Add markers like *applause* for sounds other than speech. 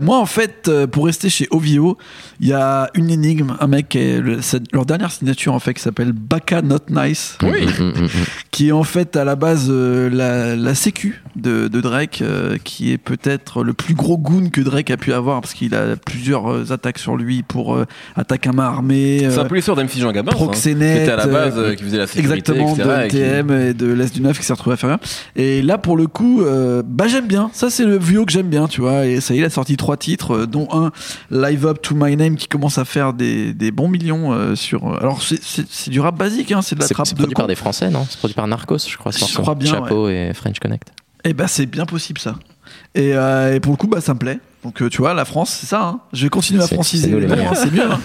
Moi, en fait, euh, pour rester chez OVO, il y a une énigme, un mec, qui est le- leur dernière signature en fait, qui s'appelle Baka Not Nice, Oui. qui est en fait à la base euh, la, la sécu de, de Drake, euh, qui est peut-être le plus gros goon que Drake a pu avoir, parce qu'il a plusieurs attaques sur lui pour euh, attaque à main armée. C'est un peu l'histoire d'MC Jean Gabin. ça, hein, Proxénète, Qui était à la base, qui faisait la sécurité, Exactement, etc. de et qui- NTM et de l'Est du Neuf qui s'est retrouvé à faire rien. Et là, pour le coup, euh, bah j'aime bien. Ça, c'est le vieux que j'aime bien, tu vois. Et ça y est, il a sorti trois titres, euh, dont un Live Up to My Name qui commence à faire des, des bons millions euh, sur. Alors, c'est- du rap basique, hein, c'est de la trappe c'est de produit par des Français, non? C'est produit par Narcos, je crois. Je crois bien, Chapeau et French Connect. Et bah, c'est bien possible, ça. Et, euh, et pour le coup, bah, ça me plaît. Donc, euh, tu vois, la France, c'est ça. hein. Je vais continuer à franciser *laughs* c'est mieux. hein.